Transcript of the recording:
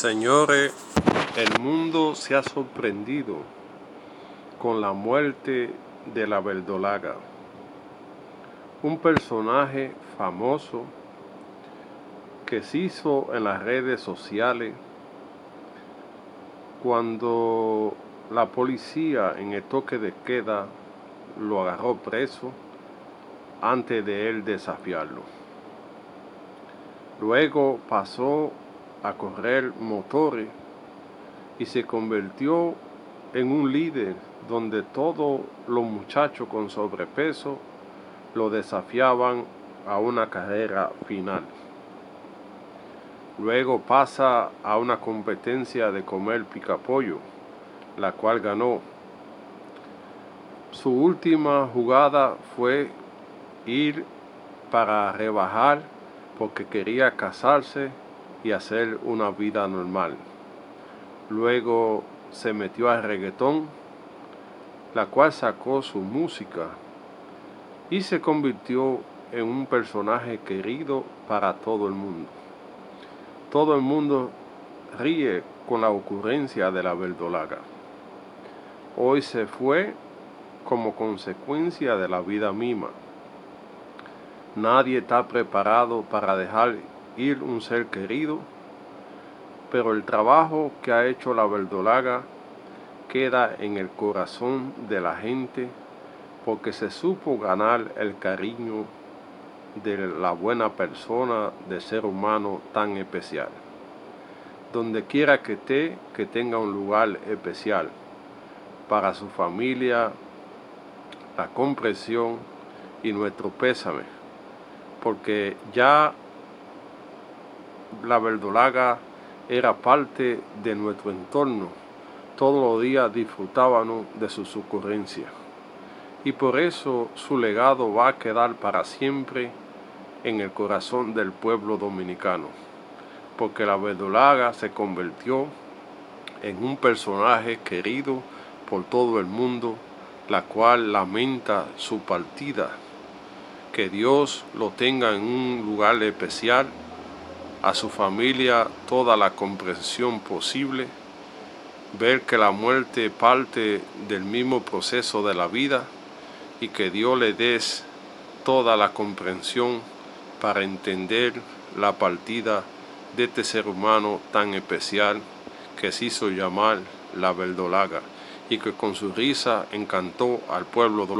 Señores, el mundo se ha sorprendido con la muerte de la verdolaga, un personaje famoso que se hizo en las redes sociales cuando la policía en el toque de queda lo agarró preso antes de él desafiarlo. Luego pasó a correr motores y se convirtió en un líder donde todos los muchachos con sobrepeso lo desafiaban a una carrera final. Luego pasa a una competencia de comer picapollo, la cual ganó. Su última jugada fue ir para rebajar porque quería casarse y hacer una vida normal. Luego se metió al reggaetón, la cual sacó su música y se convirtió en un personaje querido para todo el mundo. Todo el mundo ríe con la ocurrencia de la verdolaga. Hoy se fue como consecuencia de la vida misma. Nadie está preparado para dejar un ser querido, pero el trabajo que ha hecho la verdolaga queda en el corazón de la gente porque se supo ganar el cariño de la buena persona, de ser humano tan especial. Donde quiera que esté, que tenga un lugar especial para su familia, la comprensión y nuestro pésame, porque ya la verdolaga era parte de nuestro entorno. Todos los días disfrutábamos de su ocurrencia. Y por eso su legado va a quedar para siempre en el corazón del pueblo dominicano. Porque la verdolaga se convirtió en un personaje querido por todo el mundo, la cual lamenta su partida. Que Dios lo tenga en un lugar especial a su familia toda la comprensión posible, ver que la muerte parte del mismo proceso de la vida y que Dios le des toda la comprensión para entender la partida de este ser humano tan especial que se hizo llamar la verdolaga y que con su risa encantó al pueblo